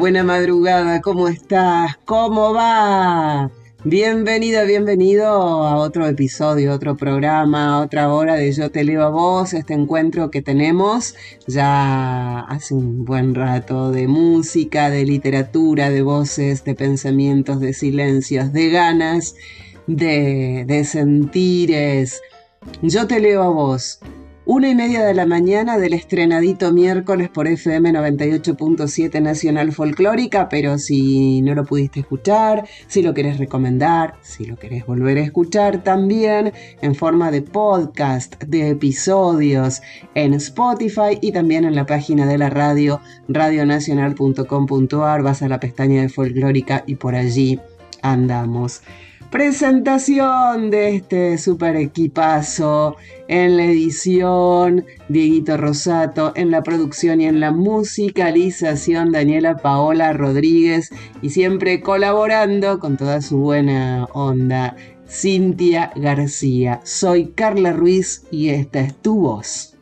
Buena madrugada, ¿cómo estás? ¿Cómo va? Bienvenida, bienvenido a otro episodio, otro programa, otra hora de Yo te leo a vos, este encuentro que tenemos ya hace un buen rato de música, de literatura, de voces, de pensamientos, de silencios, de ganas, de, de sentires. Yo te leo a vos, una y media de la mañana del estrenadito miércoles por FM 98.7 Nacional Folclórica, pero si no lo pudiste escuchar, si lo querés recomendar, si lo querés volver a escuchar también en forma de podcast, de episodios en Spotify y también en la página de la radio radionacional.com.ar, vas a la pestaña de Folclórica y por allí andamos. Presentación de este super equipazo en la edición, Dieguito Rosato, en la producción y en la musicalización, Daniela Paola Rodríguez, y siempre colaborando con toda su buena onda, Cintia García. Soy Carla Ruiz y esta es tu voz.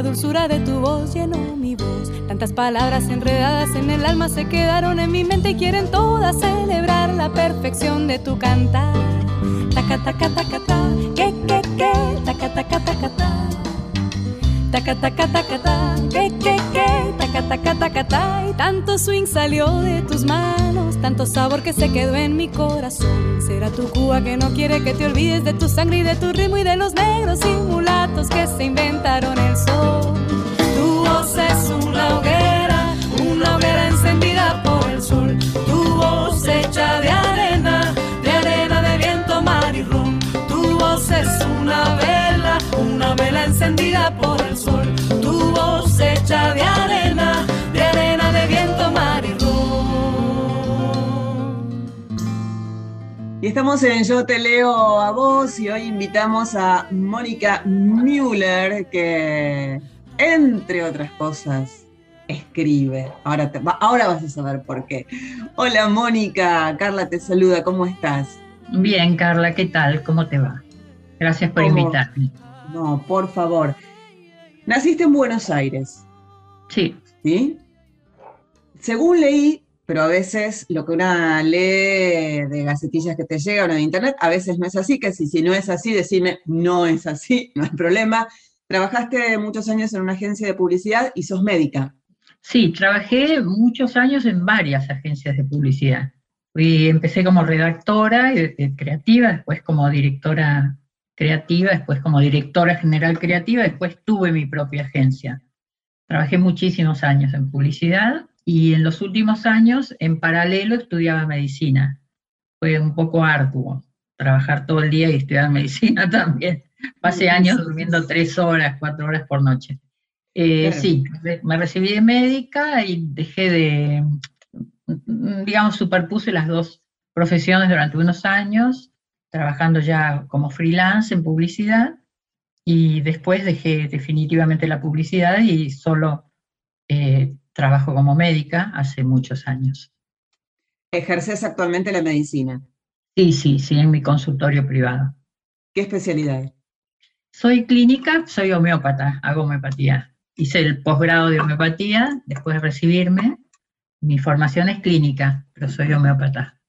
La dulzura de tu voz llenó mi voz. Tantas palabras enredadas en el alma se quedaron en mi mente y quieren todas celebrar la perfección de tu cantar. Taca ta, que que que, taca taca taca ta. Ta, que, Y tanto swing salió de tus manos, tanto sabor que se quedó en mi corazón. Será tu Cuba que no quiere que te olvides de tu sangre y de tu ritmo y de los negros y mulatos que se inventaron el sol. Tu voz es hoguera, estamos en Yo Te Leo a Vos y hoy invitamos a Mónica Müller que, entre otras cosas, escribe. Ahora, te- va- ahora vas a saber por qué. Hola Mónica, Carla te saluda, ¿cómo estás? Bien, Carla, ¿qué tal? ¿Cómo te va? Gracias por ¿Cómo? invitarme. No, por favor. Naciste en Buenos Aires, Sí, ¿sí? Según leí, pero a veces lo que una lee de gacetillas que te llegan o de internet, a veces no es así, que si, si no es así, decime, no es así, no hay problema. Trabajaste muchos años en una agencia de publicidad y sos médica. sí, trabajé muchos años en varias agencias de publicidad. Fui, empecé como redactora y, eh, creativa, después como directora creativa, después como directora general creativa, después tuve mi propia agencia. Trabajé muchísimos años en publicidad y en los últimos años, en paralelo, estudiaba medicina. Fue un poco arduo trabajar todo el día y estudiar medicina también. Pasé años durmiendo tres horas, cuatro horas por noche. Eh, Claro. Sí, me recibí de médica y dejé de, digamos, superpuse las dos profesiones durante unos años, trabajando ya como freelance en publicidad, y después dejé definitivamente la publicidad y solo eh, trabajo como médica hace muchos años. Ejerces actualmente la medicina. Sí, sí, sí, en mi consultorio privado. ¿Qué especialidad? Soy clínica, soy homeópata, hago homeopatía. Hice el posgrado de homeopatía después de recibirme. Mi formación es clínica, pero soy homeópata.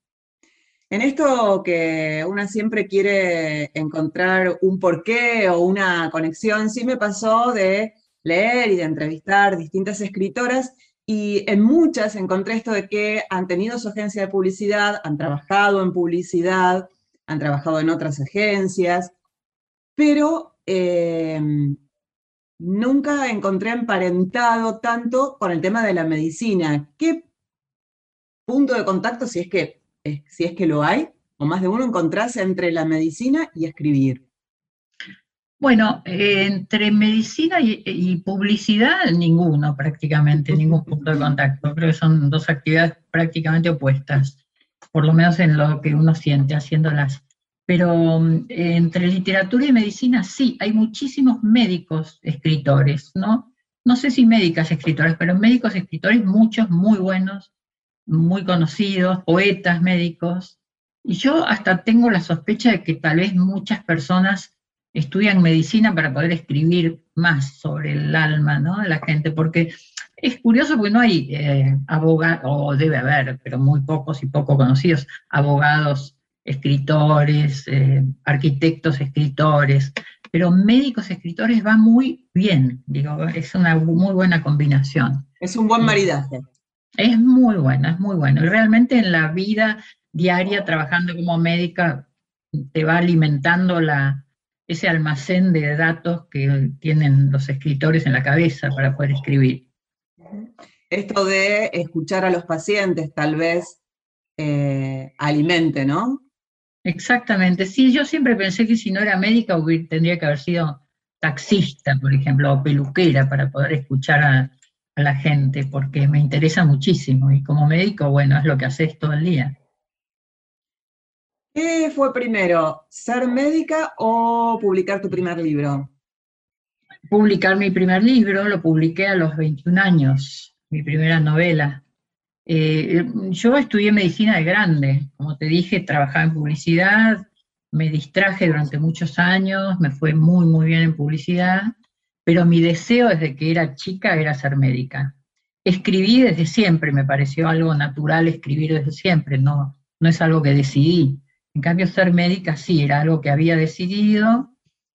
En esto que una siempre quiere encontrar un porqué o una conexión, sí me pasó de leer y de entrevistar distintas escritoras y en muchas encontré esto de que han tenido su agencia de publicidad, han trabajado en publicidad, han trabajado en otras agencias, pero em, nunca encontré emparentado tanto con el tema de la medicina. ¿Qué punto de contacto, si es que, eh, si es que lo hay, o más de uno, encontrás entre la medicina y escribir? Bueno, eh, entre medicina y, publicidad, ninguno prácticamente, ningún punto de contacto. Creo que son dos actividades prácticamente opuestas, por lo menos en lo que uno siente haciéndolas. Pero mm, entre literatura y medicina sí, hay muchísimos médicos escritores, ¿no? No sé si médicas escritores, pero médicos escritores, muchos muy buenos, muy conocidos, poetas médicos. Y yo hasta tengo la sospecha de que tal vez muchas personas estudian medicina para poder escribir más sobre el alma ¿no? de la gente, porque es curioso porque no hay eh, abogados, o debe haber, pero muy pocos y poco conocidos, abogados, escritores, eh, arquitectos, escritores, pero médicos, escritores va muy bien, digo, es una muy buena combinación. Es un buen maridaje. Es muy bueno, es muy bueno. Y realmente en la vida diaria, trabajando como médica, te va alimentando la, ese almacén de datos que tienen los escritores en la cabeza para poder escribir. Esto de escuchar a los pacientes tal vez eh, alimente, ¿no? Exactamente, sí, yo siempre pensé que si no era médica tendría que haber sido taxista, por ejemplo, o peluquera para poder escuchar a, a la gente, porque me interesa muchísimo y como médico, bueno, es lo que haces todo el día. ¿Qué fue primero, ser médica o publicar tu primer libro? Publicar mi primer libro, lo publiqué a los 21 años, mi primera novela. Eh, yo estudié medicina de grande, como te dije, trabajaba en publicidad, me distraje durante muchos años, me fue muy, muy bien en publicidad, pero mi deseo desde que era chica era ser médica. Escribí desde siempre, me pareció algo natural escribir desde siempre, no, no es algo que decidí. En cambio, ser médica sí, era algo que había decidido.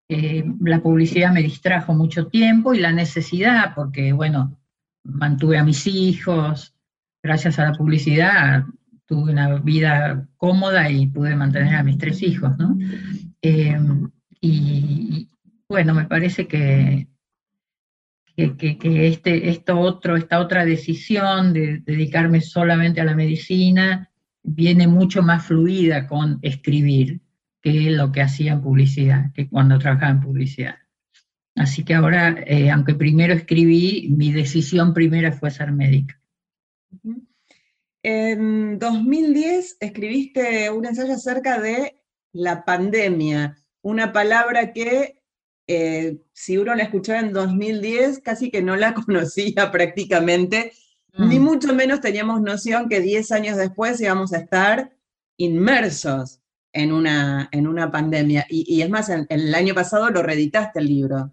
Eh, la publicidad me distrajo mucho tiempo y la necesidad, porque, bueno, mantuve a mis hijos, gracias a la publicidad tuve una vida cómoda y pude mantener a mis tres hijos. Eh, y, bueno, me parece que, que, este, esto otro, esta otra decisión de dedicarme solamente a la medicina viene mucho más fluida con escribir que lo que hacía en publicidad, que cuando trabajaba en publicidad. Así que ahora, eh, aunque primero escribí, mi decisión primera fue ser médica. En 2010 escribiste un ensayo acerca de la pandemia, una palabra que eh, si uno la escuchaba en 2010 casi que no la conocía prácticamente, ni mm. mucho menos teníamos noción que 10 años después íbamos a estar inmersos en una, en una pandemia. Y, es más, en, el año pasado lo reeditaste el libro.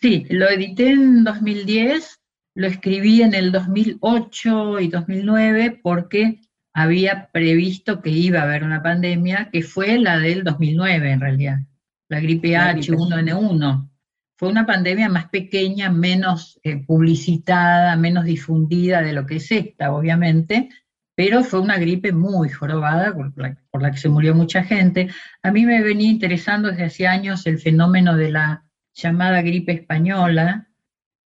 Sí, lo edité en 2010, lo escribí en el 2008 y 2009 porque había previsto que iba a haber una pandemia, que fue la del 2009 en realidad, la gripe H1N1 fue una pandemia más pequeña, menos eh, publicitada, menos difundida de lo que es esta, obviamente, pero fue una gripe muy jorobada por la, que se murió mucha gente. A mí me venía interesando desde hace años el fenómeno de la llamada gripe española,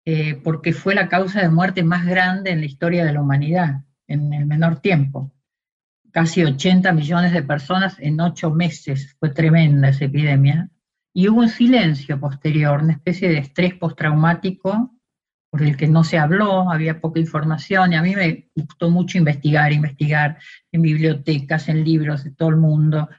eh, porque fue la causa de muerte más grande en la historia de la humanidad, en el menor tiempo. Casi 80 millones de personas en ocho meses, fue tremenda esa epidemia y hubo un silencio posterior, una especie de estrés postraumático por el que no se habló, había poca información, y a mí me gustó mucho investigar, investigar en bibliotecas, en libros de todo el mundo.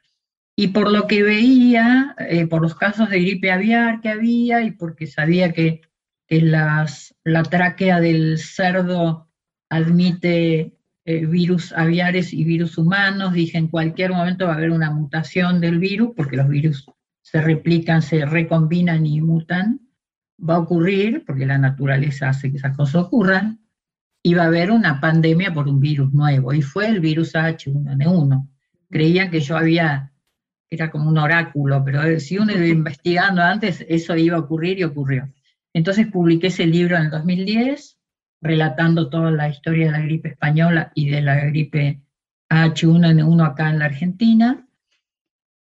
Y por lo que veía, eh, por los casos de gripe aviar que había, y porque sabía que, que las, la tráquea del cerdo admite eh, virus aviares y virus humanos, dije en cualquier momento va a haber una mutación del virus, porque los virus se replican, se recombinan y mutan, va a ocurrir, porque la naturaleza hace que esas cosas ocurran, y va a haber una pandemia por un virus nuevo, y fue el virus H1N1. Creían que yo había, era como un oráculo, pero si uno iba investigando antes, eso iba a ocurrir y ocurrió. Entonces publiqué ese libro en el 2010, relatando toda la historia de la gripe española y de la gripe H1N1 acá en la Argentina,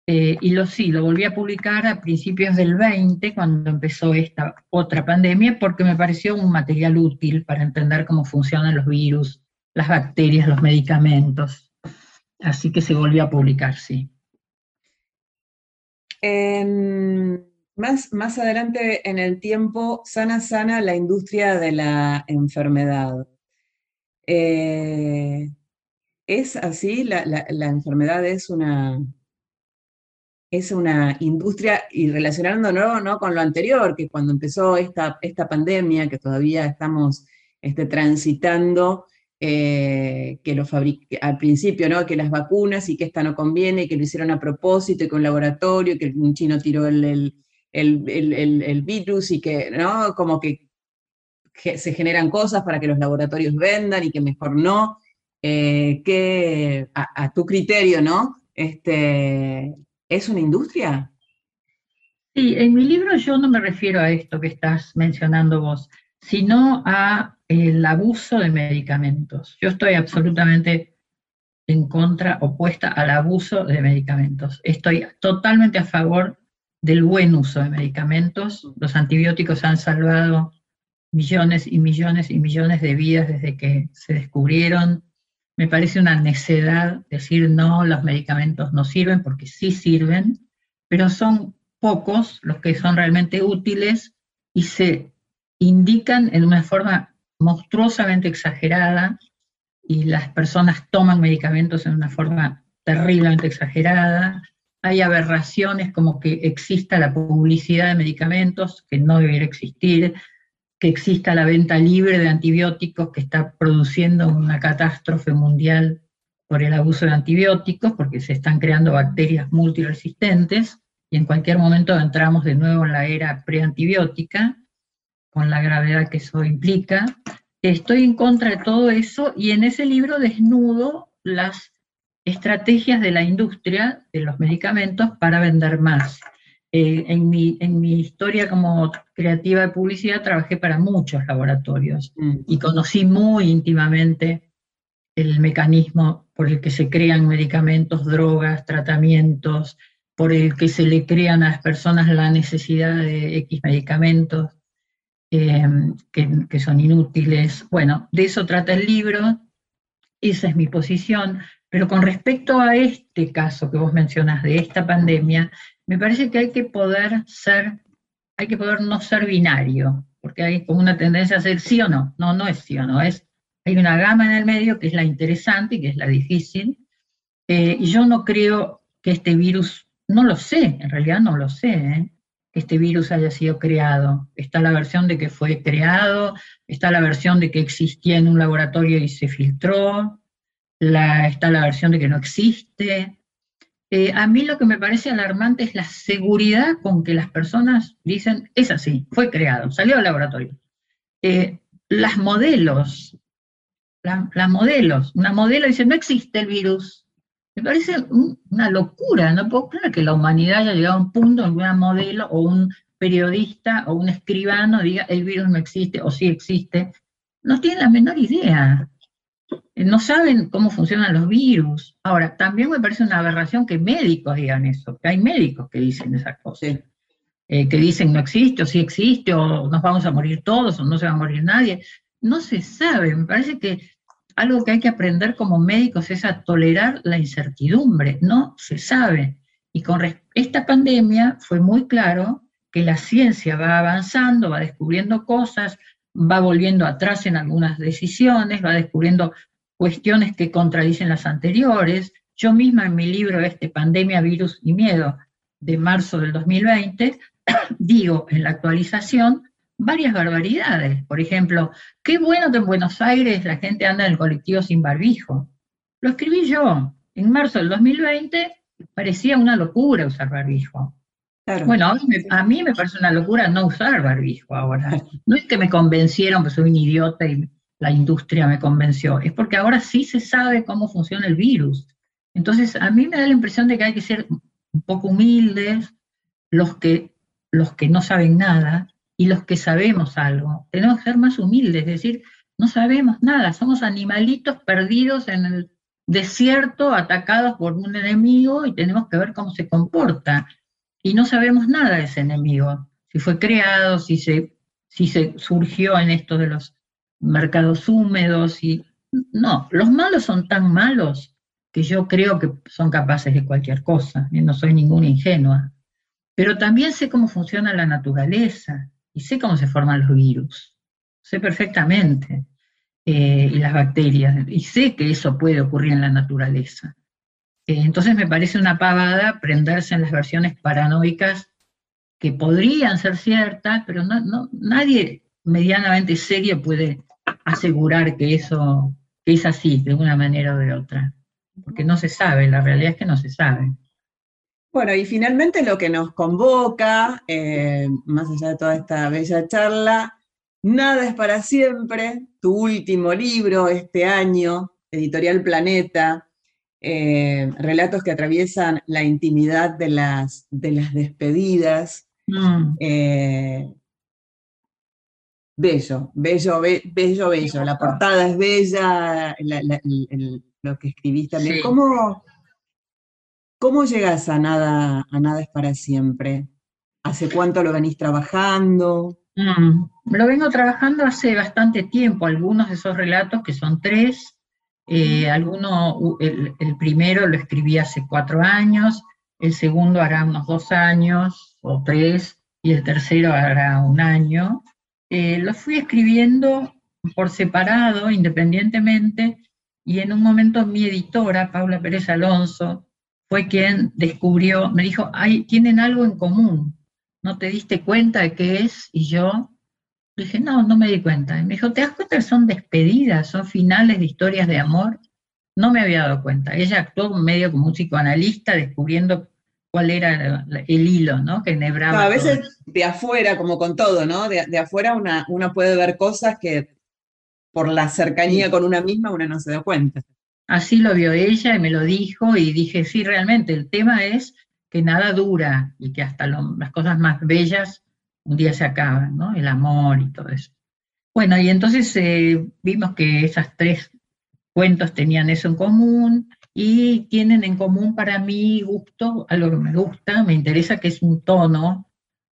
Eh, y lo sí, lo volví a publicar a principios del 20, cuando empezó esta otra pandemia, porque me pareció un material útil para entender cómo funcionan los virus, las bacterias, los medicamentos. Así que se volvió a publicar, sí. más, más adelante en el tiempo, sana, sana la industria de la enfermedad. Eh, ¿Es así? La, la enfermedad es una, es una industria, y relacionándolo ¿no? con lo anterior, que cuando empezó esta, esta pandemia, que todavía estamos este, transitando, eh, que lo al principio, ¿no? que las vacunas y que esta no conviene, que lo hicieron a propósito y un laboratorio, que un chino tiró el, el, virus y que, ¿no? Como que, se generan cosas para que los laboratorios vendan y que mejor no. Eh, que a, a, tu criterio, ¿no? Este, ¿Es una industria? Sí, en mi libro yo no me refiero a esto que estás mencionando vos, sino a el abuso de medicamentos. Yo estoy absolutamente en contra, opuesta al abuso de medicamentos. Estoy totalmente a favor del buen uso de medicamentos. Los antibióticos han salvado millones y millones y millones de vidas desde que se descubrieron me parece una necedad decir no, los medicamentos no sirven, porque sí sirven, pero son pocos los que son realmente útiles y se indican en una forma monstruosamente exagerada y las personas toman medicamentos en una forma terriblemente exagerada. Hay aberraciones como que exista la publicidad de medicamentos, que no debería existir, que exista la venta libre de antibióticos que está produciendo una catástrofe mundial por el abuso de antibióticos, porque se están creando bacterias multiresistentes y en cualquier momento entramos de nuevo en la era preantibiótica, con la gravedad que eso implica. Estoy en contra de todo eso y en ese libro desnudo las estrategias de la industria de los medicamentos para vender más. Eh, en, mi, en mi historia como creativa de publicidad trabajé para muchos laboratorios mm. y conocí muy íntimamente el mecanismo por el que se crean medicamentos, drogas, tratamientos, por el que se le crean a las personas la necesidad de X medicamentos eh, que, que son inútiles. Bueno, de eso trata el libro, esa es mi posición, pero con respecto a este caso que vos mencionás de esta pandemia, me parece que hay que poder ser, hay que poder no ser binario, porque hay como una tendencia a ser sí o no. No, no es sí o no, es, hay una gama en el medio que es la interesante y que es la difícil. Eh, y yo no creo que este virus, no lo sé, en realidad no lo sé, ¿eh? que este virus haya sido creado. Está la versión de que fue creado, está la versión de que existía en un laboratorio y se filtró, está la versión de que no existe. Eh, a mí lo que me parece alarmante es la seguridad con que las personas dicen, es así, fue creado, salió del laboratorio. Eh, las modelos, las modelos, una modelo dice, no existe el virus. Me parece una locura, no puedo creer que la humanidad haya llegado a un punto en que una modelo o un periodista o un escribano diga, el virus no existe o sí existe. No tienen la menor idea. Eh, no saben cómo funcionan los virus. Ahora, también me parece una aberración que médicos digan eso, que hay médicos que dicen esas cosas, eh, que dicen no existe o sí existe, o nos vamos a morir todos, o no se va a morir nadie. No se sabe, me parece que algo que hay que aprender como médicos es a tolerar la incertidumbre, no se sabe. Y con esta pandemia fue muy claro que la ciencia va avanzando, va descubriendo cosas, va volviendo atrás en algunas decisiones, va descubriendo cuestiones que contradicen las anteriores. Yo misma en mi libro este Pandemia, Virus y Miedo de marzo del 2020 digo en la actualización varias barbaridades. Por ejemplo, qué bueno que en Buenos Aires la gente anda en el colectivo sin barbijo. Lo escribí yo. En marzo del 2020 parecía una locura usar barbijo. Bueno, a mí, me, parece una locura no usar barbijo ahora. No es que me convencieron que soy un idiota y la industria me convenció, es porque ahora sí se sabe cómo funciona el virus. Entonces, a mí me da la impresión de que hay que ser un poco humildes, los que, los que no saben nada y los que sabemos algo. Tenemos que ser más humildes, es decir, no sabemos nada, somos animalitos perdidos en el desierto, atacados por un enemigo y tenemos que ver cómo se comporta. Y no sabemos nada de ese enemigo, si fue creado, si se, si se surgió en esto de los mercados húmedos. Y... No, los malos son tan malos que yo creo que son capaces de cualquier cosa, y no soy ninguna ingenua. Pero también sé cómo funciona la naturaleza y sé cómo se forman los virus. Sé perfectamente. Eh, y las bacterias, y sé que eso puede ocurrir en la naturaleza. Eh, entonces me parece una pavada prenderse en las versiones paranoicas que podrían ser ciertas, pero no, nadie medianamente serio puede asegurar que eso es así, de una manera o de otra, porque no se sabe, la realidad es que no se sabe. Bueno, y finalmente lo que nos convoca, eh, más allá de toda esta bella charla, Nada es para siempre, tu último libro este año, Editorial Planeta, eh, relatos que atraviesan la intimidad de las, de las despedidas. Mm. Eh, bello, bello, bello, bello. La portada es bella, lo que escribiste también. ¿Cómo, ¿Cómo llegas a nada, a nada es para siempre? ¿Hace cuánto lo venís trabajando? Mm, lo vengo trabajando hace bastante tiempo, algunos de esos relatos, que son tres, eh, alguno, el, primero lo escribí hace cuatro años, el segundo hará unos dos años o tres, y el tercero hará un año. Eh, fui escribiendo por separado, independientemente, y en un momento mi editora, Paula Pérez Alonso, fue quien descubrió, me dijo, tienen algo en común, ¿no te diste cuenta de qué es? Y yo dije, no, no me di cuenta. Y me dijo, ¿te das cuenta que son despedidas, son finales de historias de amor? No me había dado cuenta. Ella actuó medio como un psicoanalista descubriendo cuál era el hilo, ¿no? Que nebraba. a veces de afuera, como con todo, ¿no? De, afuera una, uno puede ver cosas que por la cercanía con una misma una no se da cuenta. Así lo vio ella y me lo dijo y dije, sí, realmente el tema es que nada dura y que hasta las cosas más bellas un día se acaban, ¿no? El amor y todo eso. Bueno, y entonces eh, vimos que esas tres cuentos tenían eso en común y tienen en común para mí gusto, algo que me gusta, me interesa, que es un tono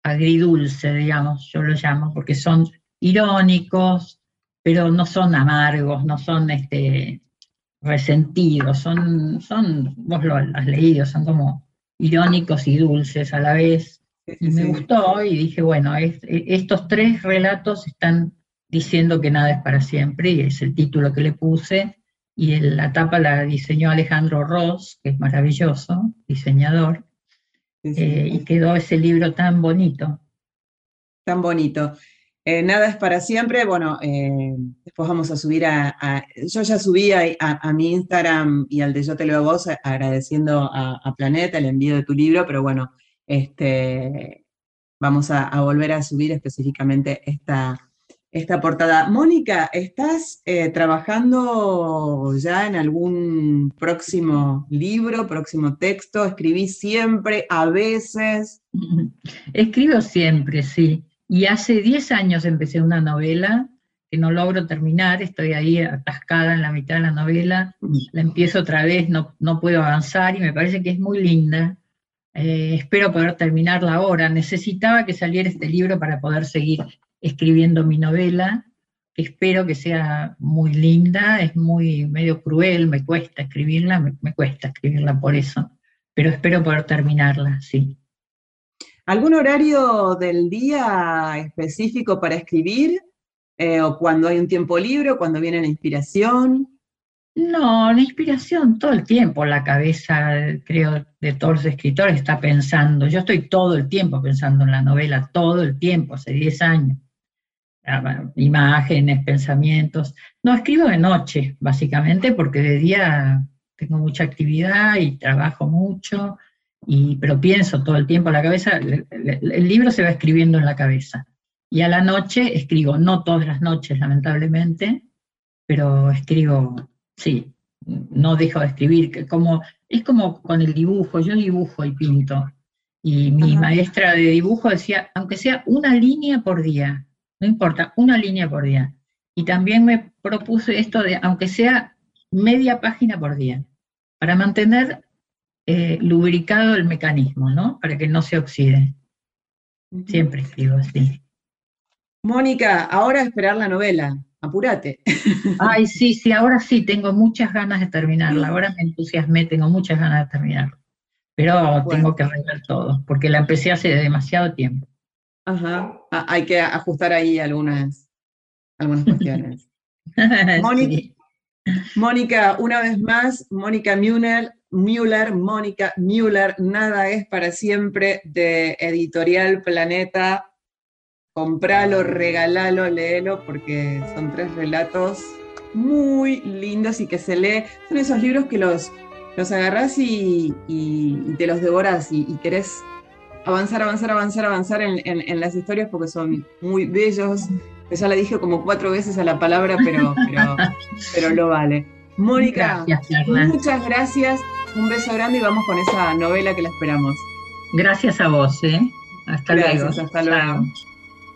agridulce, digamos, yo lo llamo, porque son irónicos, pero no son amargos, no son este, resentidos, son, son, vos lo has leído, son como irónicos y dulces a la vez. Y me gustó y dije, bueno, e, estos tres relatos están diciendo que nada es para siempre, y es el título que le puse, y la tapa la diseñó Alejandro Ross, que es maravilloso, diseñador, eh, y quedó ese libro tan bonito. Tan bonito. Eh, nada es para siempre. Bueno, eh, después vamos a subir a, Yo ya subí a, mi Instagram y al de Yo Te Leo a Vos agradeciendo a, Planeta el envío de tu libro, pero bueno, este, vamos a, volver a subir específicamente esta, esta portada. Mónica, ¿estás eh, trabajando ya en algún próximo libro, próximo texto? ¿Escribís siempre, a veces? Escribo siempre, sí. Y hace 10 años empecé una novela que no logro terminar, estoy ahí atascada en la mitad de la novela, la empiezo otra vez, no, no puedo avanzar y me parece que es muy linda. Eh, espero poder terminarla ahora. Necesitaba que saliera este libro para poder seguir escribiendo mi novela. Espero que sea muy linda, es muy medio cruel, me cuesta escribirla, me cuesta escribirla por eso, pero espero poder terminarla, sí. ¿Algún horario del día específico para escribir? Eh, ¿O cuando hay un tiempo libre o cuando viene la inspiración? No, la inspiración todo el tiempo, la cabeza, creo, de todos los escritores está pensando. Yo estoy todo el tiempo pensando en la novela, todo el tiempo, hace 10 años. Ah, imágenes, pensamientos. No, escribo de noche, básicamente, porque de día tengo mucha actividad y trabajo mucho pero pienso todo el tiempo en la cabeza, el, libro se va escribiendo en la cabeza. Y a la noche escribo, no todas las noches, lamentablemente, pero escribo, sí, no dejo de escribir, como, es como con el dibujo, yo dibujo y pinto. Y mi maestra de dibujo decía, aunque sea una línea por día, no importa, una línea por día. Y también me propuse esto de, aunque sea media página por día, para mantener eh, lubricado el mecanismo, ¿no? Para que no se oxide. Siempre escribo así. Mónica, ahora esperar la novela. Apúrate. Ay, sí, sí, ahora sí, tengo muchas ganas de terminarla. Ahora me entusiasmé, tengo muchas ganas de terminarla. Pero tengo que arreglar todo, porque la empecé hace demasiado tiempo. Ajá, hay que ajustar ahí algunas, algunas cuestiones. Mónica, una vez más, Mónica Müller, Müller, Mónica Müller, Nada es para siempre de Editorial Planeta. Compralo, regalalo, léelo, porque son tres relatos muy lindos y que se lee. Son esos libros que los, los agarrás y, te los devoras y, querés avanzar, avanzar, avanzar, avanzar en, las historias porque son muy bellos. Ya le dije como cuatro veces a la palabra, pero, pero, lo vale. Mónica, muchas gracias. Un beso grande y vamos con esa novela que la esperamos. Gracias a vos, ¿eh? Hasta luego. Hasta luego.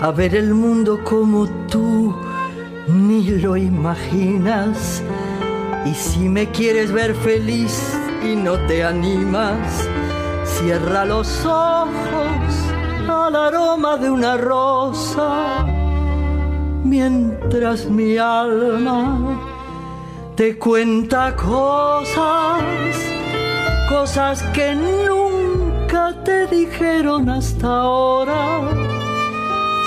a ver el mundo como tú ni lo imaginas. Y si me quieres ver feliz y no te animas, cierra los ojos al aroma de una rosa, mientras mi alma te cuenta cosas, cosas que nunca te dijeron hasta ahora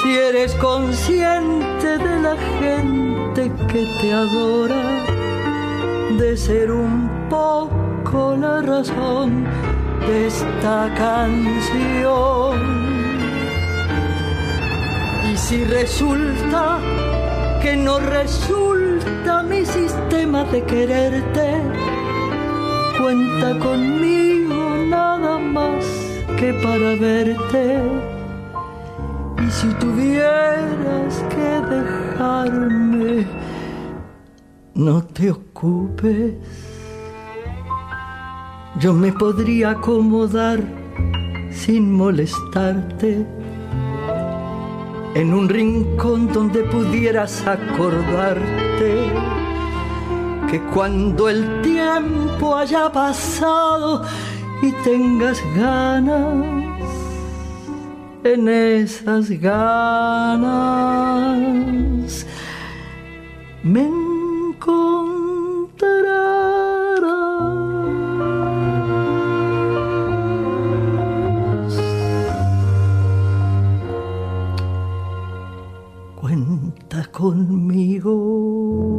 si eres consciente de la gente que te adora, de ser un poco la razón de esta canción. Y si resulta que no resulta mi sistema de quererte, cuenta conmigo nada más que para verte y si tuvieras que dejarme, no te ocupes. Yo me podría acomodar sin molestarte en un rincón donde pudieras acordarte que cuando el tiempo haya pasado y tengas ganas en esas ganas me encontrarás. Cuenta conmigo.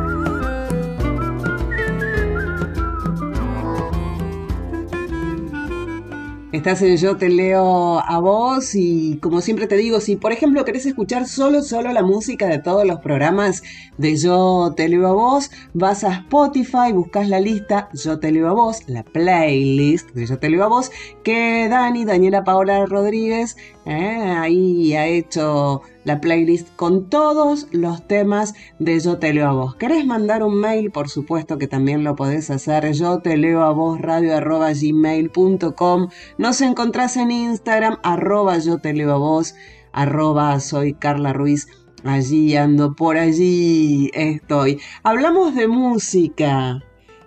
Estás en Yo Te Leo a vos y como siempre te digo, si por ejemplo querés escuchar solo, solo la música de todos los programas de Yo Te Leo a vos, vas a Spotify, buscas la lista Yo Te Leo a vos, la playlist de Yo Te Leo a vos, que Dani, Daniela Paola Rodríguez, eh, ahí ha hecho la playlist con todos los temas de Yo Te Leo a Vos. ¿Querés mandar un mail? Por supuesto que también lo podés hacer. Yo te leo a vos radio arroba gmail.com. Nos encontrás en Instagram arroba yo te leo a vos arroba soy Carla Ruiz. Allí ando, por allí estoy. Hablamos de música.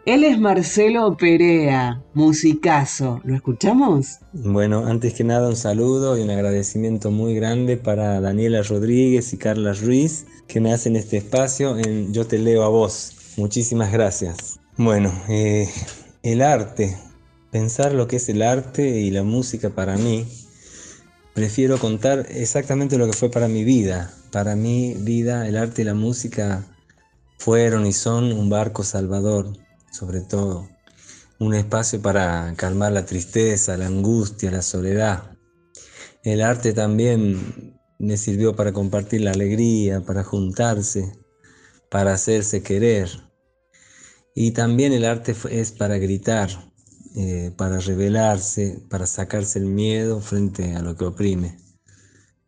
Él es Marcelo Perea, musicazo. ¿Lo escuchamos? Bueno, antes que nada un saludo y un agradecimiento muy grande para Daniela Rodríguez y Carla Ruiz que me hacen este espacio en Yo te leo a vos. Muchísimas gracias. Bueno, eh, el arte, pensar lo que es el arte y la música para mí, prefiero contar exactamente lo que fue para mi vida. Para mi vida, el arte y la música fueron y son un barco salvador sobre todo, un espacio para calmar la tristeza, la angustia, la soledad. El arte también me sirvió para compartir la alegría, para juntarse, para hacerse querer. Y también el arte es para gritar, eh, para revelarse, para sacarse el miedo frente a lo que oprime.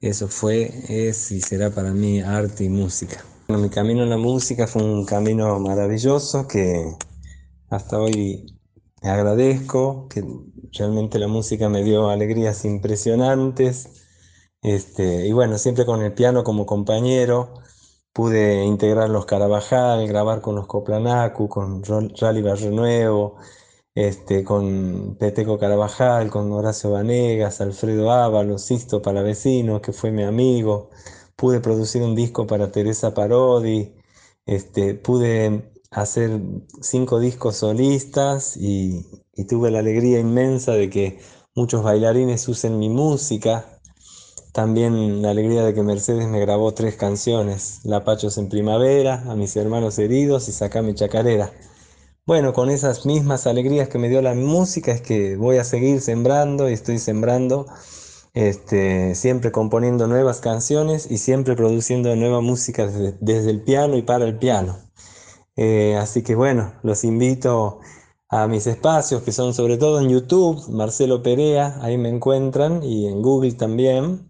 Eso fue, es y será para mí arte y música. mi camino en la música fue un camino maravilloso que hasta hoy agradezco que realmente la música me dio alegrías impresionantes. Este, y bueno, siempre con el piano como compañero, pude integrar los Carabajal, grabar con los Coplanacu, con Rally Barrio Nuevo, este, con Peteco Carabajal, con Horacio Vanegas, Alfredo Ábalos, Sisto Palavecino, que fue mi amigo. Pude producir un disco para Teresa Parodi. Este, pude hacer cinco discos solistas y, tuve la alegría inmensa de que muchos bailarines usen mi música. También la alegría de que Mercedes me grabó tres canciones, La Pachos en Primavera, A mis hermanos heridos y Sacame Chacarera. Bueno, con esas mismas alegrías que me dio la música es que voy a seguir sembrando y estoy sembrando, este, siempre componiendo nuevas canciones y siempre produciendo nueva música desde el piano y para el piano. Eh, así que bueno, los invito a mis espacios que son sobre todo en YouTube, Marcelo Perea, ahí me encuentran y en Google también.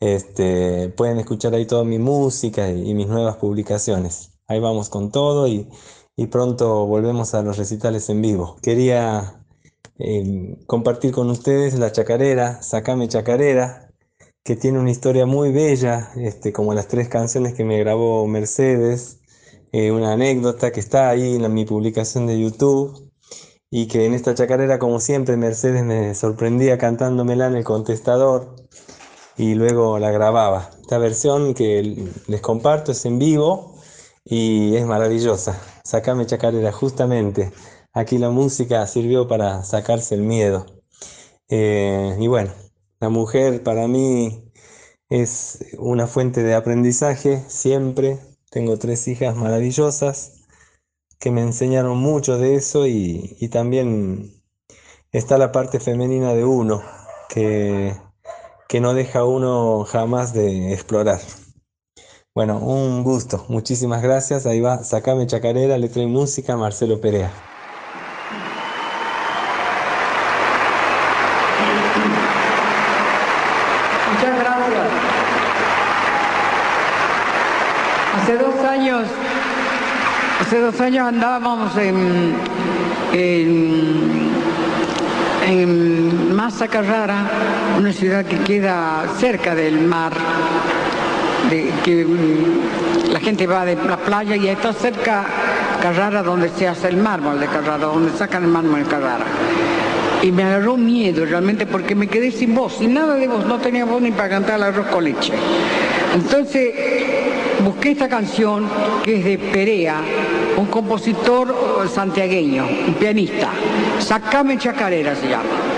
Este, pueden escuchar ahí toda mi música y, mis nuevas publicaciones. Ahí vamos con todo y, pronto volvemos a los recitales en vivo. Quería em, compartir con ustedes la chacarera, Sacame Chacarera, que tiene una historia muy bella, este, como las tres canciones que me grabó Mercedes eh, una anécdota que está ahí en mi publicación de YouTube y que en esta chacarera, como siempre, Mercedes me sorprendía cantándomela en el contestador y luego la grababa. Esta versión que les comparto es en vivo y es maravillosa. Sacame chacarera, justamente. Aquí la música sirvió para sacarse el miedo. Eh, y bueno, la mujer para mí es una fuente de aprendizaje siempre, tengo tres hijas maravillosas que me enseñaron mucho de eso y, también está la parte femenina de uno que, que no deja uno jamás de explorar. Bueno, un gusto. Muchísimas gracias. Ahí va, sacame chacarera, letra y música, Marcelo Perea. Dos años andábamos en, en, en Masa Carrara, una ciudad que queda cerca del mar, de, que mm, la gente va de la playa y está cerca Carrara donde se hace el mármol de Carrara, donde sacan el mármol de Carrara. Y me agarró miedo realmente porque me quedé sin voz, sin nada de voz, no tenía voz ni para cantar el arroz con leche. Entonces busqué esta canción que es de Perea, un compositor santiagueño, un pianista. Sacame chacarera se llama.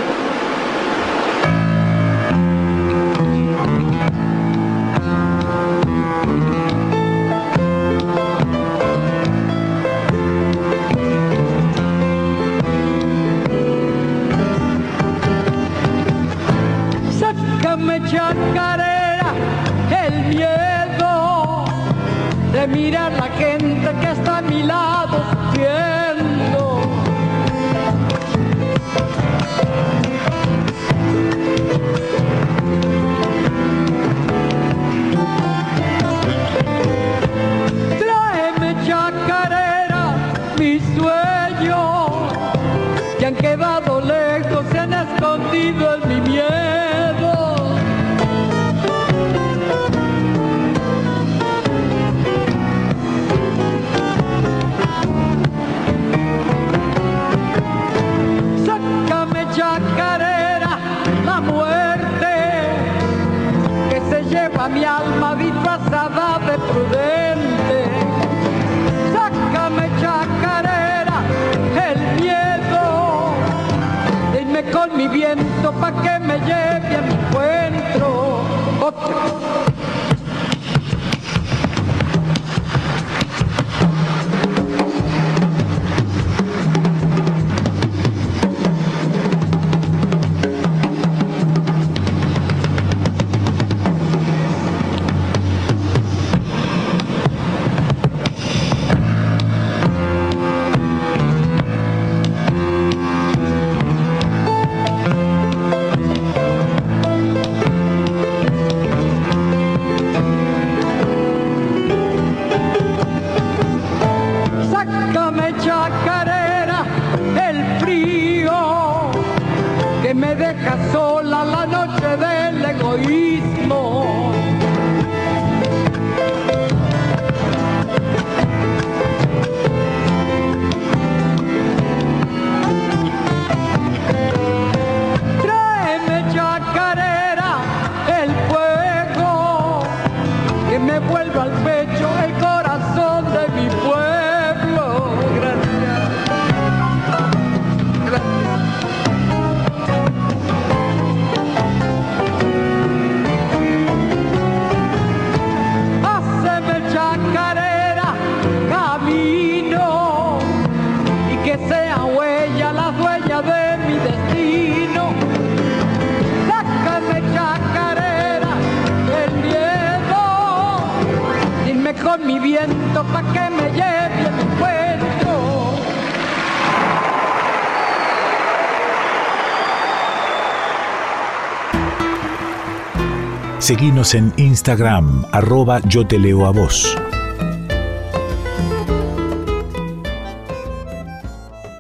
En Instagram, arroba yo te leo a vos.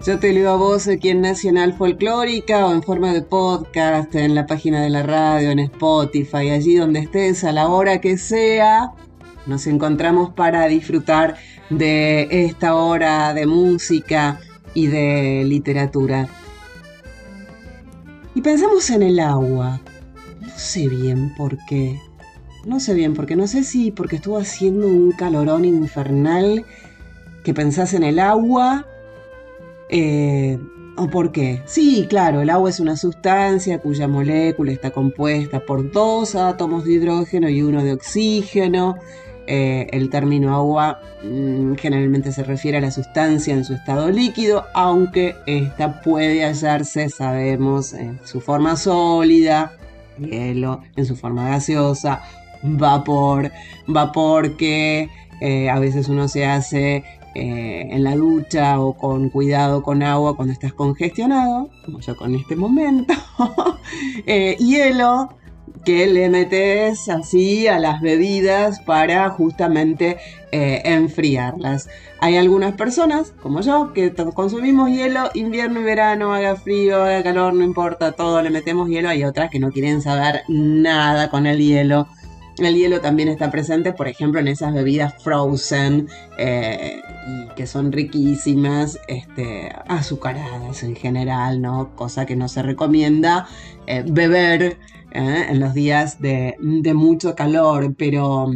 Yo te leo a vos aquí en Nacional Folclórica o en forma de podcast, en la página de la radio, en Spotify, allí donde estés, a la hora que sea. Nos encontramos para disfrutar de esta hora de música y de literatura. Y pensamos en el agua. No sé bien por qué. No sé bien por qué. No sé si porque estuvo haciendo un calorón infernal que pensás en el agua eh, ¿O por qué? Sí, claro, el agua es una sustancia cuya molécula está compuesta por dos átomos de hidrógeno y uno de oxígeno. Eh, el término agua mm, generalmente se refiere a la sustancia en su estado líquido, aunque esta puede hallarse, sabemos, en su forma sólida, hielo, en su forma gaseosa, vapor, vapor que eh, a veces uno se hace eh, en la ducha o con cuidado con agua cuando estás congestionado, como yo con este momento, Eh, hielo que le metes así a las bebidas para justamente eh, enfriarlas. Hay algunas personas, como yo, que consumimos hielo invierno y verano, haga frío, haga calor, no importa, todo le metemos hielo. Hay otras que no quieren saber nada con el hielo. El hielo también está presente, por ejemplo, en esas bebidas frozen, eh, y que son riquísimas, este, azucaradas en general, ¿no? Cosa que no se recomienda eh, beber eh, en los días de, mucho calor, pero,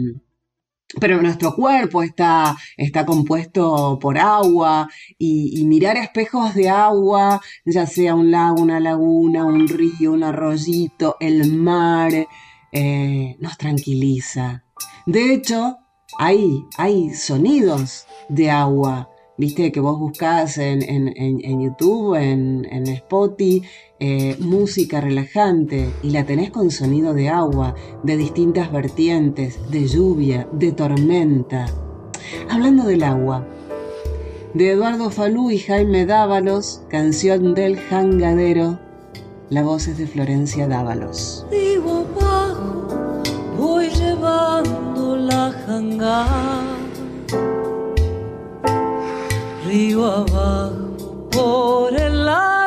pero nuestro cuerpo está, está compuesto por agua y mirar espejos de agua, ya sea un lago, una laguna, un río, un arroyito, el mar, eh, nos tranquiliza. De hecho, hay, hay sonidos de agua. Viste que vos buscás en, en- en- YouTube, en, Spotify, eh, música relajante y la tenés con sonido de agua, de distintas vertientes, de lluvia, de tormenta. Hablando del agua, de Eduardo Falú y Jaime Dávalos, canción del jangadero, la voz es de Florencia Dávalos. Llevando la jangada. Río abajo por el alto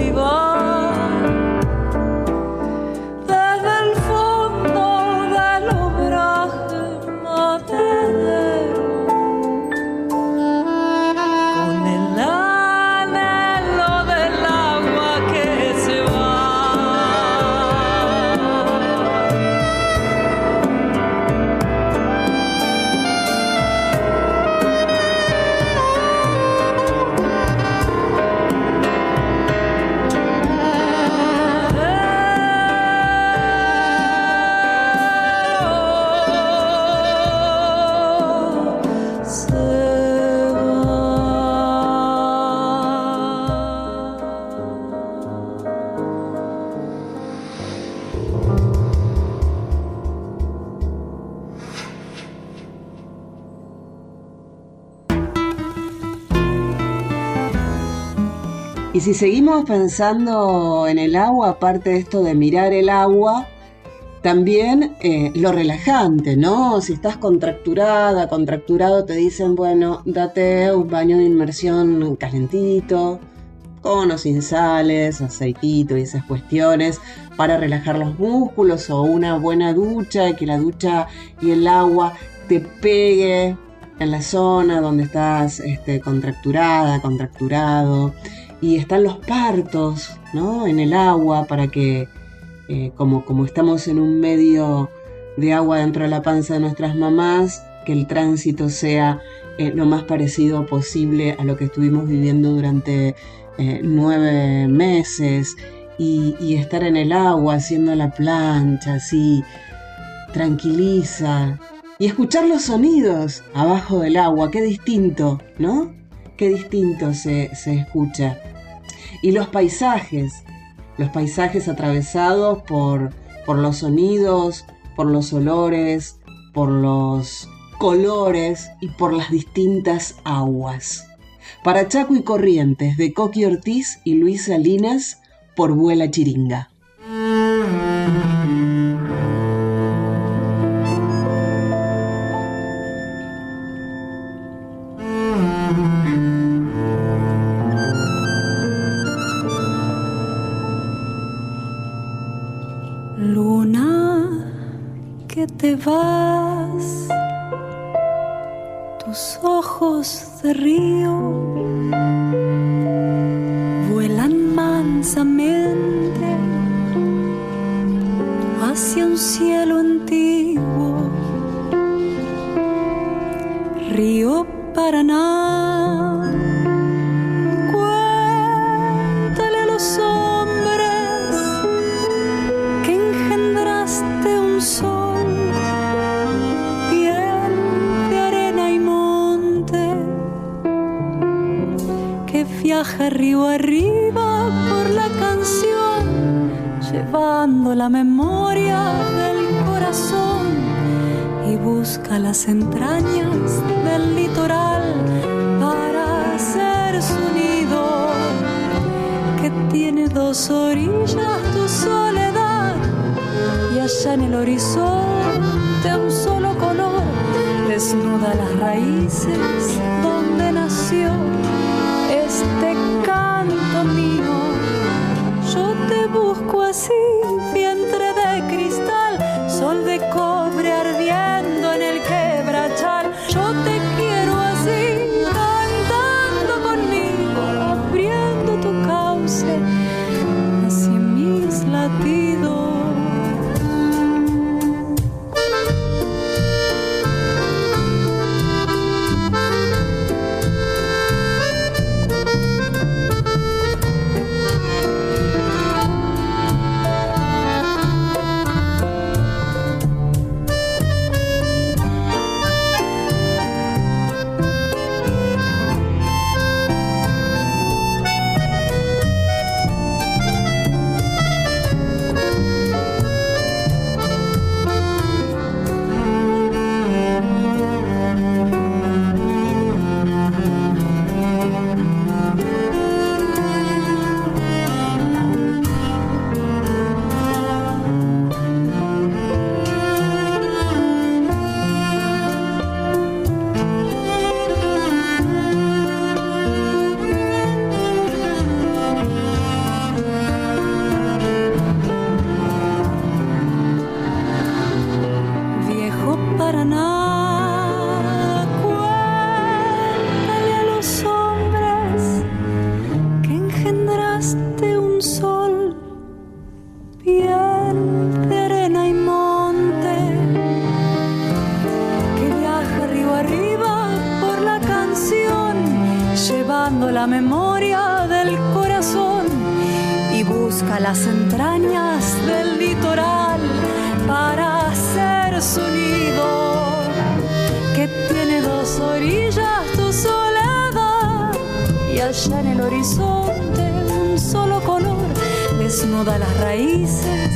vivo. Y si seguimos pensando en el agua, aparte de esto de mirar el agua, también eh, lo relajante, ¿no? Si estás contracturada, contracturado, te dicen, bueno, date un baño de inmersión calentito, con o sin sales, aceitito y esas cuestiones, para relajar los músculos, o una buena ducha, que la ducha y el agua te pegue en la zona donde estás este, contracturada, contracturado, y están los partos, ¿no? En el agua para que, eh, como, como estamos en un medio de agua dentro de la panza de nuestras mamás, que el tránsito sea eh, lo más parecido posible a lo que estuvimos viviendo durante eh, nueve meses y, y estar en el agua haciendo la plancha, así, tranquiliza. Y escuchar los sonidos abajo del agua, qué distinto, ¿no? Qué distinto se, se escucha. Y los paisajes, los paisajes atravesados por, por los sonidos, por los olores, por los colores y por las distintas aguas. Para Chaco y Corrientes, de Coqui Ortiz y Luis Salinas, por Vuela Chiringa. Horizonte un solo color desnuda las raíces donde nació este canto mío. Yo te busco así, llevando la memoria del corazón y busca las entrañas del litoral para hacer su nido que tiene dos orillas tu soledad y allá en el horizonte un solo color desnuda las raíces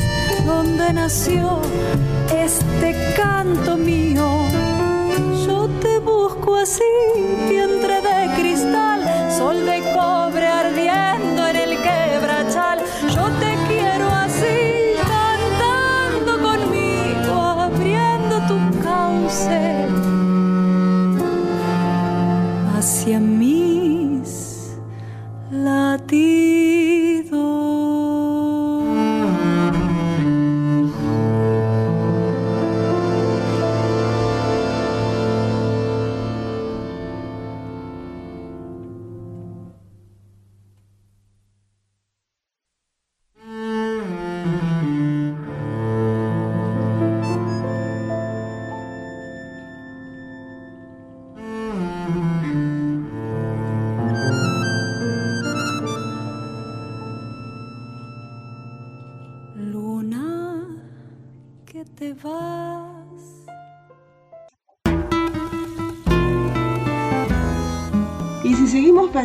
donde nació este canto mío. Yo te busco así vientre de cristal sol de cobre ardiendo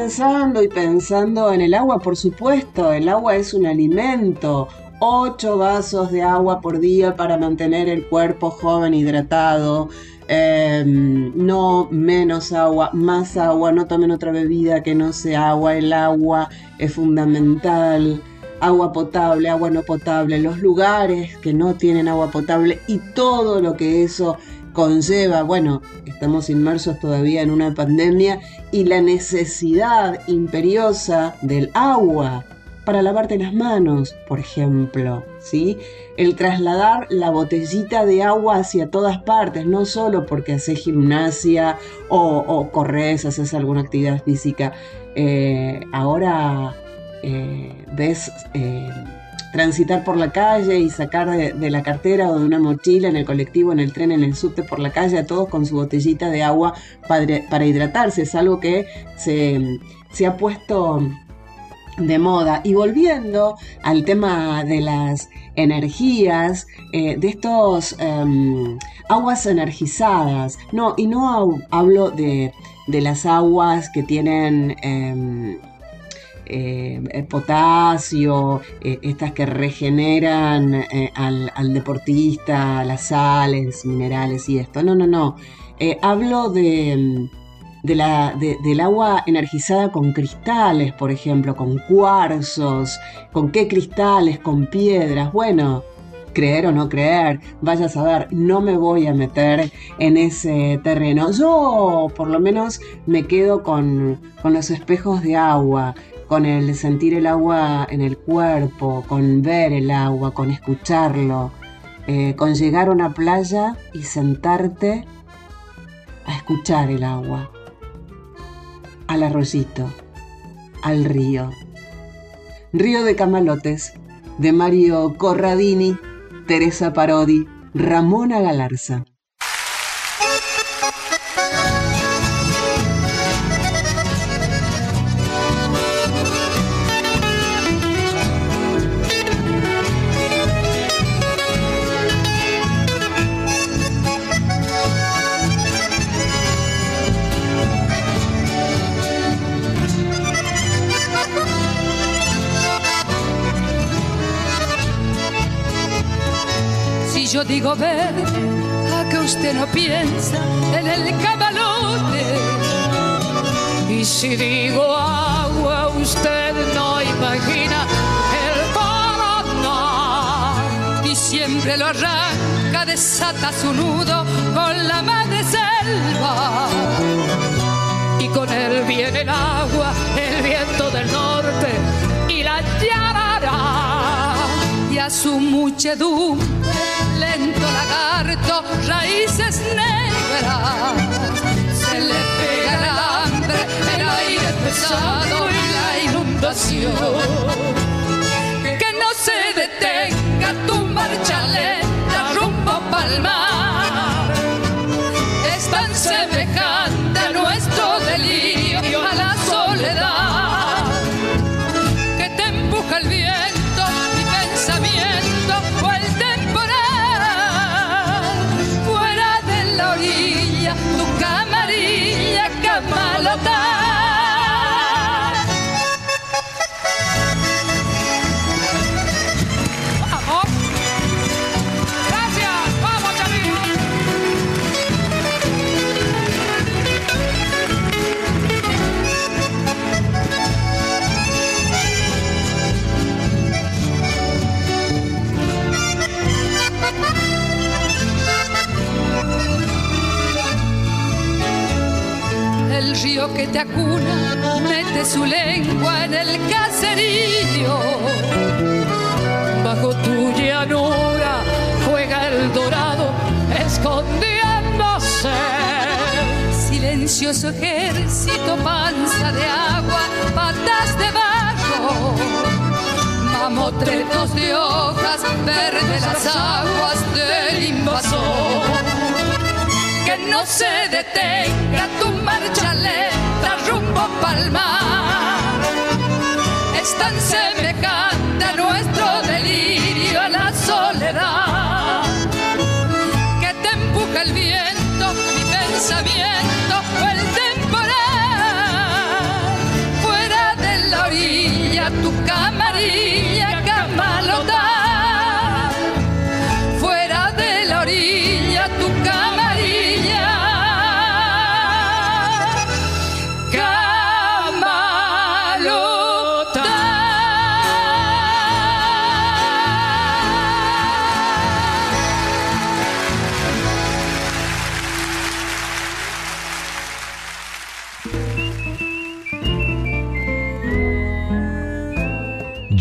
pensando y pensando en el agua, por supuesto, el agua es un alimento. Ocho vasos de agua por día para mantener el cuerpo joven hidratado. Eh, no menos agua, más agua, no tomen otra bebida que no sea agua. El agua es fundamental. Agua potable, agua no potable, los lugares que no tienen agua potable y todo lo que eso conlleva, bueno, estamos inmersos todavía en una pandemia y la necesidad imperiosa del agua para lavarte las manos, por ejemplo, ¿sí? El trasladar la botellita de agua hacia todas partes, no solo porque haces gimnasia o, corres, haces alguna actividad física. Eh, ahora eh, ves eh, transitar por la calle y sacar de, la cartera o de una mochila en el colectivo, en el tren, en el subte por la calle, a todos con su botellita de agua para, hidratarse. Es algo que se, se ha puesto de moda. Y volviendo al tema de las energías, eh, de estos em, aguas energizadas, no, y no hab- hablo de, de las aguas que tienen em, eh, eh, potasio, eh, estas que regeneran al, deportista, las sales, minerales y esto. No, no, no. Hablo de, la, de- del agua energizada con cristales, por ejemplo, con cuarzos, con qué cristales, con piedras. Bueno, creer o no creer, vaya a saber, no me voy a meter en ese terreno. Yo por lo menos me quedo con, con los espejos de agua, con el sentir el agua en el cuerpo, con ver el agua, con escucharlo, eh, con llegar a una playa y sentarte a escuchar el agua, al arroyito, al río. Río de Camalotes, de Mario Corradini, Teresa Parodi, Ramona Galarza. Yo digo ver, a que usted no piensa en el camalote. Y si digo agua, usted no imagina el Paraná. Y siempre lo arranca, desata su nudo con la madre selva. Y con él viene el agua, el viento del norte a su muchedumbre lento lagarto, raíces negras. Se le pega el hambre, el aire pesado y la inundación. Que no se detenga tu marcha lenta rumbo palmar. Verde las aguas del invasor que no se detenga tu marcha lenta rumbo palmar. Es tan semejante a nuestro delirio, a la soledad, que te empuja el viento, mi pensamiento o el temporal. Fuera de la orilla, tu camarilla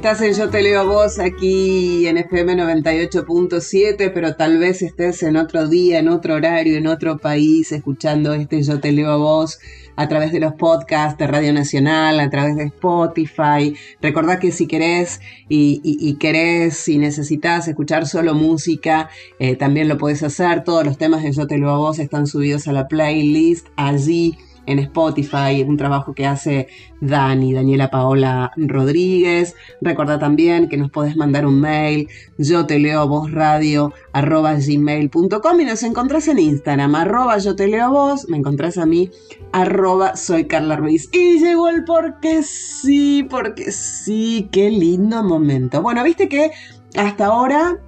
Estás en Yo Te Leo a Vos aquí en FM 98.7, pero tal vez estés en otro día, en otro horario, en otro país, escuchando este Yo Te Leo a Vos a través de los podcasts de Radio Nacional, a través de Spotify. Recordá que si querés y, y, y necesitas escuchar solo música, eh, también lo podés hacer. Todos los temas de Yo Te Leo a Vos están subidos a la playlist allí en Spotify, un trabajo que hace Dani, Daniela Paola Rodríguez. Recuerda también que nos podés mandar un mail, yo te leo vos radio arroba gmail.com y nos encontrás en Instagram, arroba yo te leo vos, me encontrás a mí, arroba soy Carla Ruiz. Y llegó el porque sí, porque sí, qué lindo momento. Bueno, viste que hasta ahora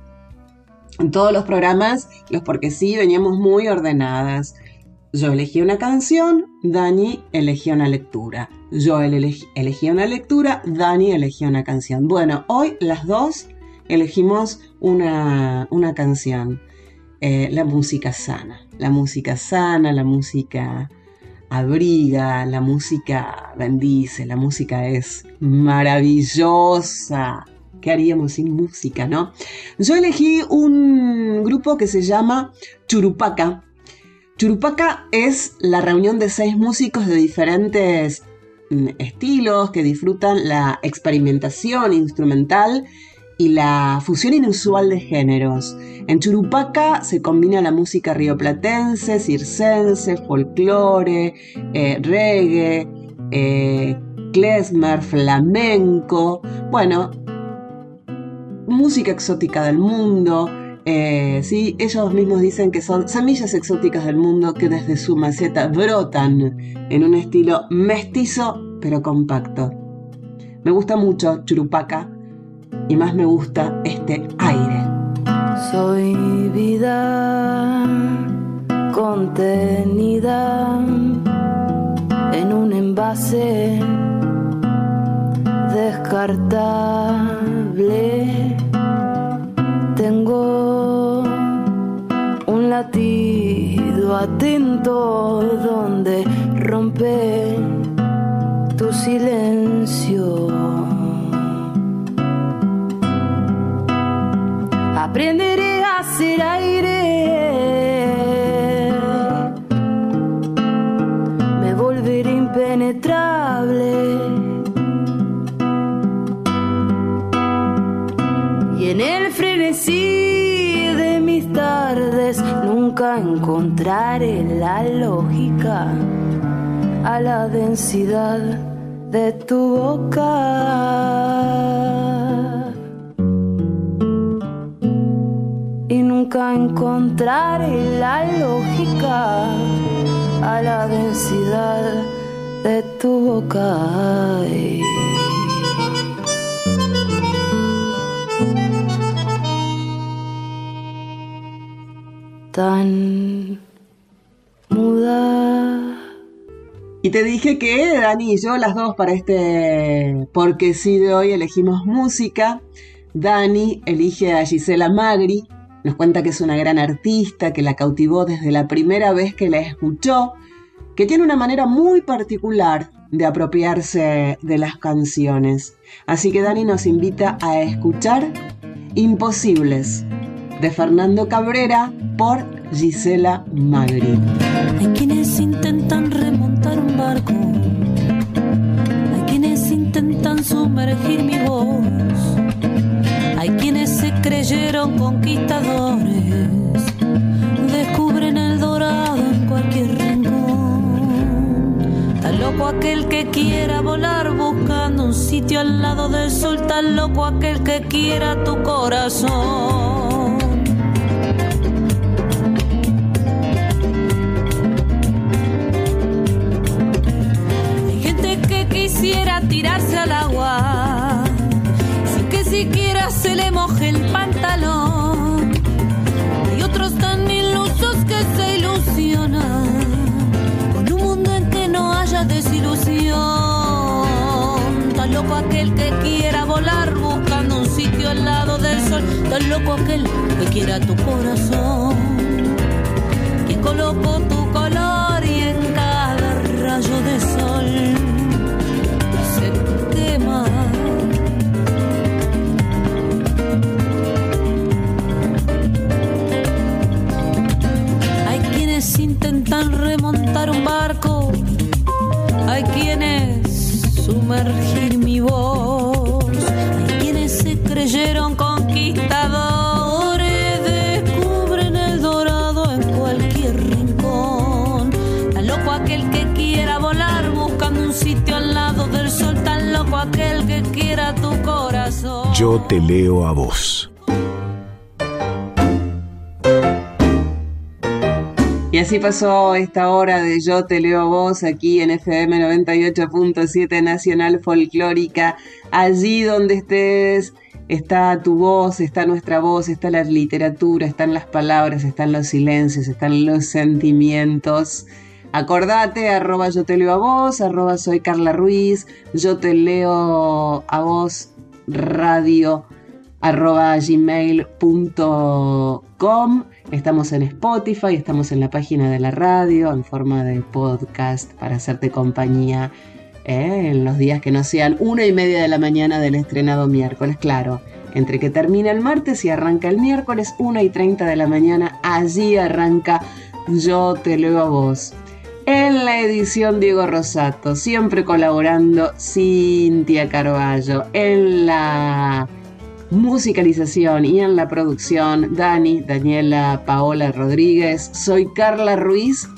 En todos los programas, los porque sí, veníamos muy ordenadas. Yo elegí una canción, Dani elegía una lectura. Yo elegí, una lectura, Dani elegía una canción. Bueno, hoy las dos elegimos una, canción. Eh, la música sana. La música sana, la música abriga, la música bendice, la música es maravillosa. ¿Qué haríamos sin música, no? Yo elegí un grupo que se llama Churupaca. Churupaca es la reunión de seis músicos de diferentes mm, estilos que disfrutan la experimentación instrumental y la fusión inusual de géneros. En Churupaca se combina la música rioplatense, circense, folclore, eh, reggae, eh, klezmer, flamenco, bueno, música exótica del mundo. Eh, ¿sí? Ellos mismos dicen que son semillas exóticas del mundo que desde su maceta brotan en un estilo mestizo pero compacto. Me gusta mucho Churupaca y más me gusta este aire. Soy vida contenida en un envase descartable. Tengo latido atento donde rompe tu silencio. Nunca encontraré la lógica a la densidad de tu boca. nunca encontraré la lógica a la densidad de tu boca. Tan muda. Y te dije que Dani y yo, las dos, para este Porque sí de hoy elegimos música. Dani elige a Gisela Magri, nos cuenta que es una gran artista, que la cautivó desde la primera vez que la escuchó, que tiene una manera muy particular de apropiarse de las canciones. Así que Dani nos invita a escuchar Imposibles de Fernando Cabrera por Gisela Magri. Hay quienes intentan remontar un barco, hay quienes intentan sumergir mi voz hay quienes se creyeron conquistadores, descubren el dorado en cualquier rincón. Tan loco aquel que quiera volar buscando un sitio al lado del sol, tan loco aquel que quiera tu corazón. Quisiera tirarse al agua siquiera se le moje el pantalón. Hay otros tan ilusos que se ilusionan con un mundo en que no haya desilusión. Tan loco aquel que quiera volar buscando un sitio al lado del sol. Tan loco aquel que quiera tu corazón. Que colocó tu color y en cada rayo de sol quema intentan remontar un barco, hay quienes sumergir mi voz, hay quienes se creyeron conquistadores, Yo te leo a vos. Y así pasó esta hora de Yo te leo a vos aquí en FM 98.7 Nacional Folclórica, allí donde estés, está tu voz, está nuestra voz, está la literatura, están las palabras, están los silencios, están los sentimientos. Acordate, arroba yo te leo a vos, arroba soy Carla Ruiz, yo te leo a vos radio arroba gmail.com. Estamos en Spotify, estamos en la página de la radio en forma de podcast para hacerte compañía ¿eh? en los días que no sean una y media de la mañana del estrenado miércoles, claro. Entre que termina el martes y arranca el miércoles, una y treinta de la mañana, allí arranca Yo te leo a vos. En la edición Diego Rosato, siempre colaborando Cintia Carballo. En la musicalización y en la producción Dani, Daniela, Paola Rodríguez. Soy Carla Ruiz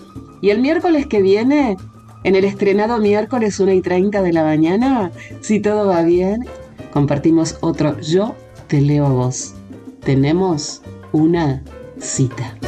y el miércoles que viene, en el estrenado miércoles 1 y 30 de la mañana, si todo va bien, compartimos otro Yo te leo a vos. Tenemos una cita.